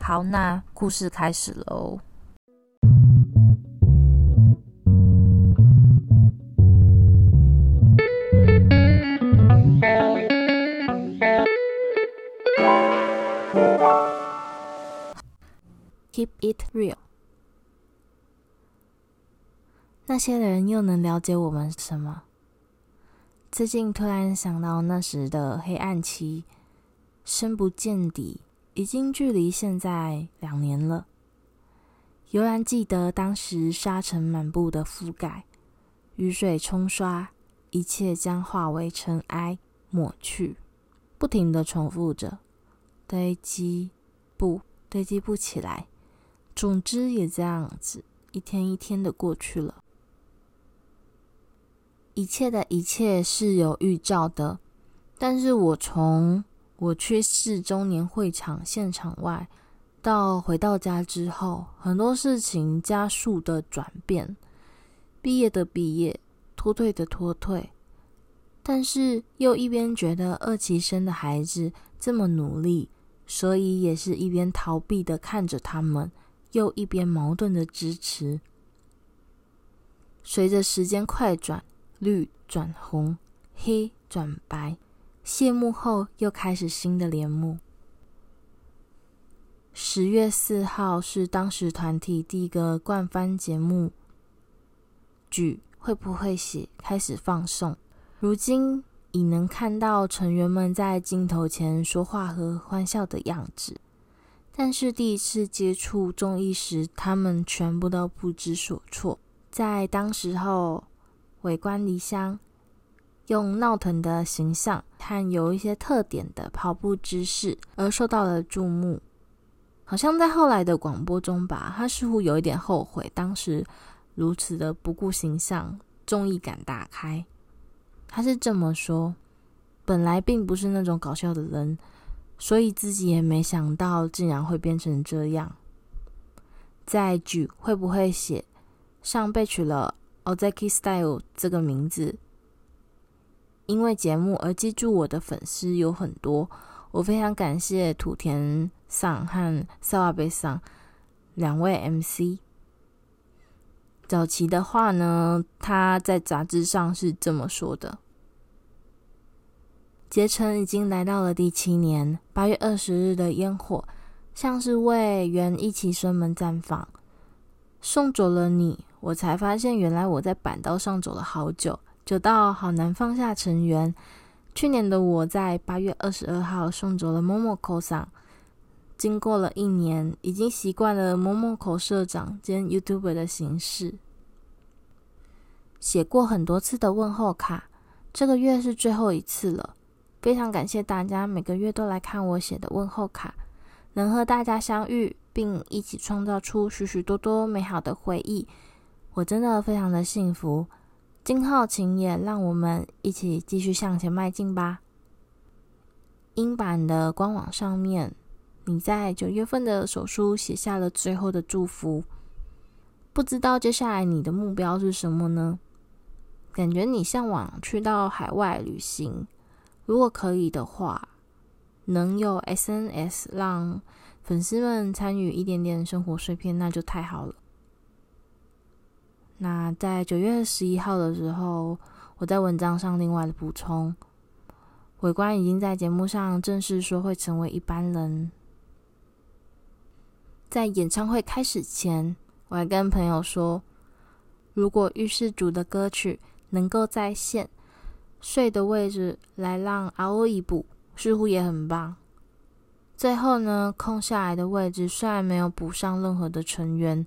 好，那故事开始喽。Keep it real。那些人又能了解我们什么？最近突然想到那时的黑暗期，深不见底。已经距离现在两年了，悠然记得当时沙尘满布的覆盖，雨水冲刷，一切将化为尘埃抹去，不停的重复着，堆积不堆积不起来，总之也这样子，一天一天的过去了，一切的一切是有预兆的，但是我从。我去市周年会场现场外，到回到家之后，很多事情加速的转变，毕业的毕业，脱退的脱退，但是又一边觉得二期生的孩子这么努力，所以也是一边逃避的看着他们，又一边矛盾的支持。随着时间快转，绿转红，黑转白。谢幕后，又开始新的连幕。十月四号是当时团体第一个冠番节目，剧会不会写开始放送。如今已能看到成员们在镜头前说话和欢笑的样子，但是第一次接触综艺时，他们全部都不知所措。在当时候，尾观离乡。用闹腾的形象和有一些特点的跑步姿势而受到了注目，好像在后来的广播中吧，他似乎有一点后悔当时如此的不顾形象，综艺感大开。他是这么说：本来并不是那种搞笑的人，所以自己也没想到竟然会变成这样。在举会不会写上被取了 Ozaki Style 这个名字。因为节目而记住我的粉丝有很多，我非常感谢土田桑和萨瓦贝桑两位 MC。早期的话呢，他在杂志上是这么说的：结成已经来到了第七年，八月二十日的烟火，像是为原一起生门绽放。送走了你，我才发现原来我在板道上走了好久。久到好难放下成员。去年的我在八月二十二号送走了 Momoko 桑。经过了一年，已经习惯了 Momoko 社长兼 YouTuber 的形式。写过很多次的问候卡，这个月是最后一次了。非常感谢大家每个月都来看我写的问候卡，能和大家相遇，并一起创造出许许多多美好的回忆，我真的非常的幸福。金浩晴也让我们一起继续向前迈进吧。英版的官网上面，你在九月份的手书写下了最后的祝福。不知道接下来你的目标是什么呢？感觉你向往去到海外旅行，如果可以的话，能有 SNS 让粉丝们参与一点点生活碎片，那就太好了。那在九月十一号的时候，我在文章上另外的补充，伟官已经在节目上正式说会成为一般人。在演唱会开始前，我还跟朋友说，如果御世主的歌曲能够再现睡的位置来让熬一补，似乎也很棒。最后呢，空下来的位置虽然没有补上任何的成员。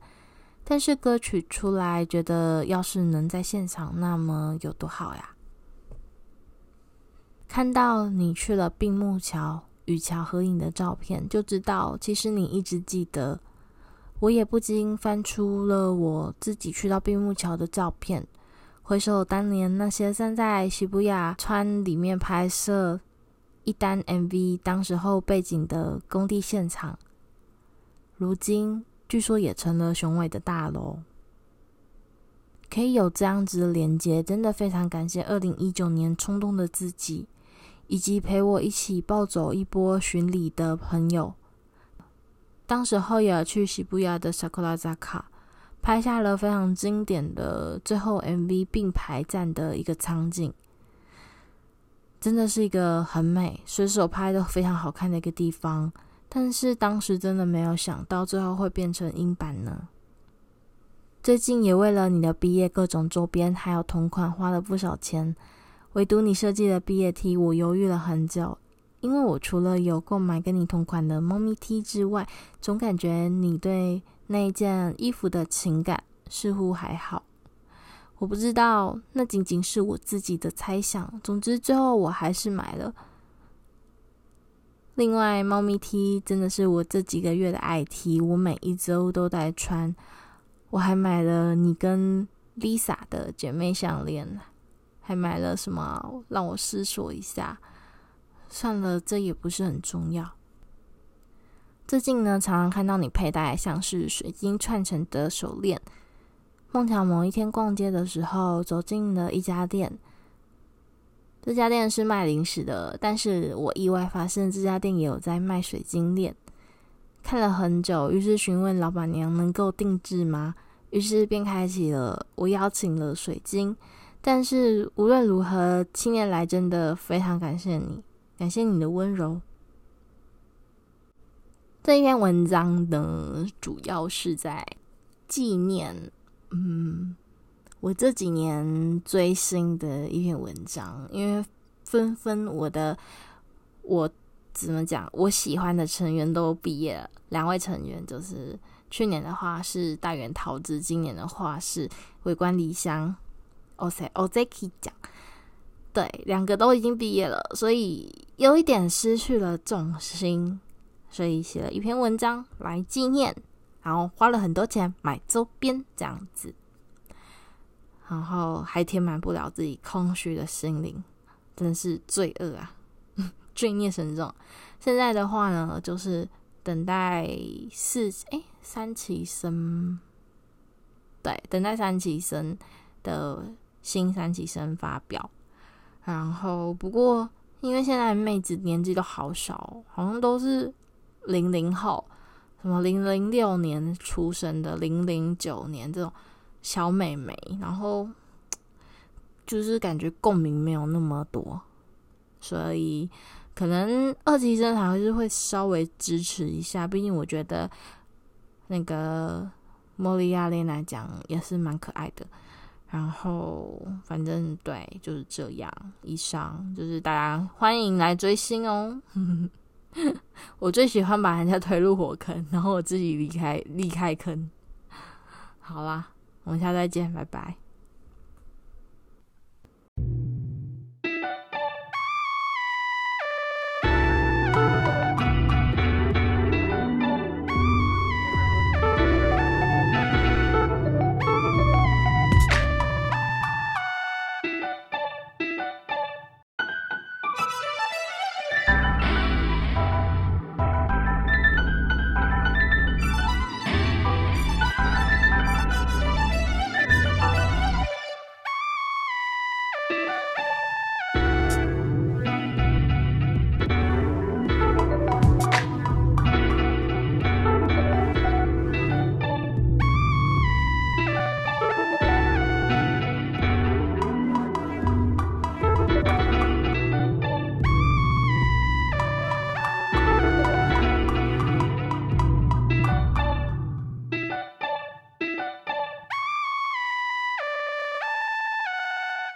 但是歌曲出来，觉得要是能在现场，那么有多好呀！看到你去了并木桥与桥合影的照片，就知道其实你一直记得我也不禁翻出了我自己去到并木桥的照片，回首当年那些站在涩谷川里面拍摄一单 MV 当时候背景的工地现场，如今据说也成了雄伟的大楼。可以有这样子的连接，真的非常感谢二零一九年冲动的自己，以及陪我一起暴走一波巡礼的朋友。当时候也去西布亚的 Sakurazaka 拍下了非常经典的最后 MV 并排站的一个场景，真的是一个很美，随手拍都非常好看的一个地方。但是当时真的没有想到最后会变成英版呢。最近也为了你的毕业各种周边还有同款花了不少钱，唯独你设计的毕业 T 我犹豫了很久，因为我除了有购买跟你同款的猫咪 T 之外，总感觉你对那一件衣服的情感似乎还好。我不知道，那仅仅是我自己的猜想。总之最后我还是买了。另外，猫咪 T 真的是我这几个月的爱 T，我每一周都在穿。我还买了你跟 Lisa 的姐妹项链，还买了什么？让我思索一下。算了，这也不是很重要。最近呢，常常看到你佩戴像是水晶串成的手链。梦巧某一天逛街的时候，走进了一家店。这家店是卖零食的，但是我意外发现这家店也有在卖水晶链。看了很久，于是询问老板娘能够定制吗？于是便开启了我邀请了水晶。但是无论如何，七年来真的非常感谢你，感谢你的温柔。这一篇文章呢，主要是在纪念，嗯，我这几年追星的一篇文章，因为纷纷我的我。怎么讲？我喜欢的成员都毕业了，两位成员就是去年的话是大原桃子，今年的话是尾关梨香。Ozeki 讲，对，两个都已经毕业了，所以有一点失去了重心，所以写了一篇文章来纪念，然后花了很多钱买周边这样子，然后还填满不了自己空虚的心灵，真是罪恶啊！罪孽深重。现在的话呢，就是等待四哎三期生，对，等待三期生的新三期生发表。然后不过，因为现在妹子年纪都好少，好像都是零零后，什么零零六年出生的，零零九年这种小美眉，然后就是感觉共鸣没有那么多，所以。可能二期生还是会稍微支持一下，毕竟我觉得那个莫莉亚莲来讲也是蛮可爱的。然后反正对，就是这样。以上就是大家欢迎来追星哦。我最喜欢把人家推入火坑，然后我自己离开离开坑。好啦，我们下次再见，拜拜。